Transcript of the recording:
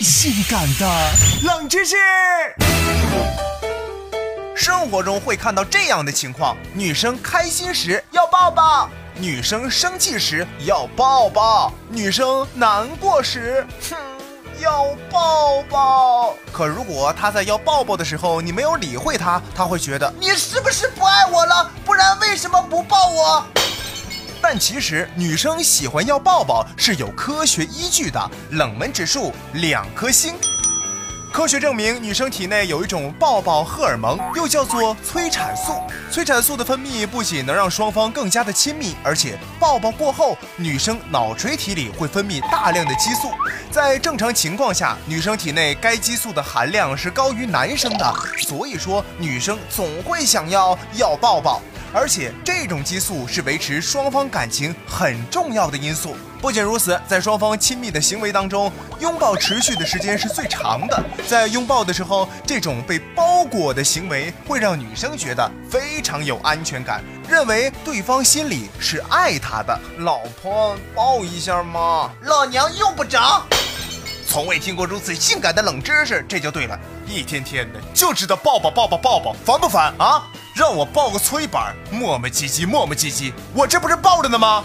性感的冷知识。生活中会看到这样的情况：女生开心时要抱抱，女生生气时要抱抱，女生难过时，哼，要抱抱。可如果她在要抱抱的时候，你没有理会她，她会觉得你是不是不爱我了？不然为什么不抱我？但其实女生喜欢要抱抱是有科学依据的，冷门指数两颗星。科学证明，女生体内有一种抱抱荷尔蒙，又叫做催产素。催产素的分泌不仅能让双方更加的亲密，而且抱抱过后，女生脑垂体里会分泌大量的激素。在正常情况下，女生体内该激素的含量是高于男生的，所以说女生总会想要要抱抱。而且这种激素是维持双方感情很重要的因素。不仅如此，在双方亲密的行为当中，拥抱持续的时间是最长的。在拥抱的时候，这种被包裹的行为会让女生觉得非常有安全感，认为对方心里是爱她的。老婆，抱一下嘛！老娘用不着。从未听过如此性感的冷知识，这就对了。一天天的就知道抱抱抱抱抱抱，烦不烦啊？让我抱个搓衣板，磨磨唧唧磨磨唧唧，我这不是抱着呢吗？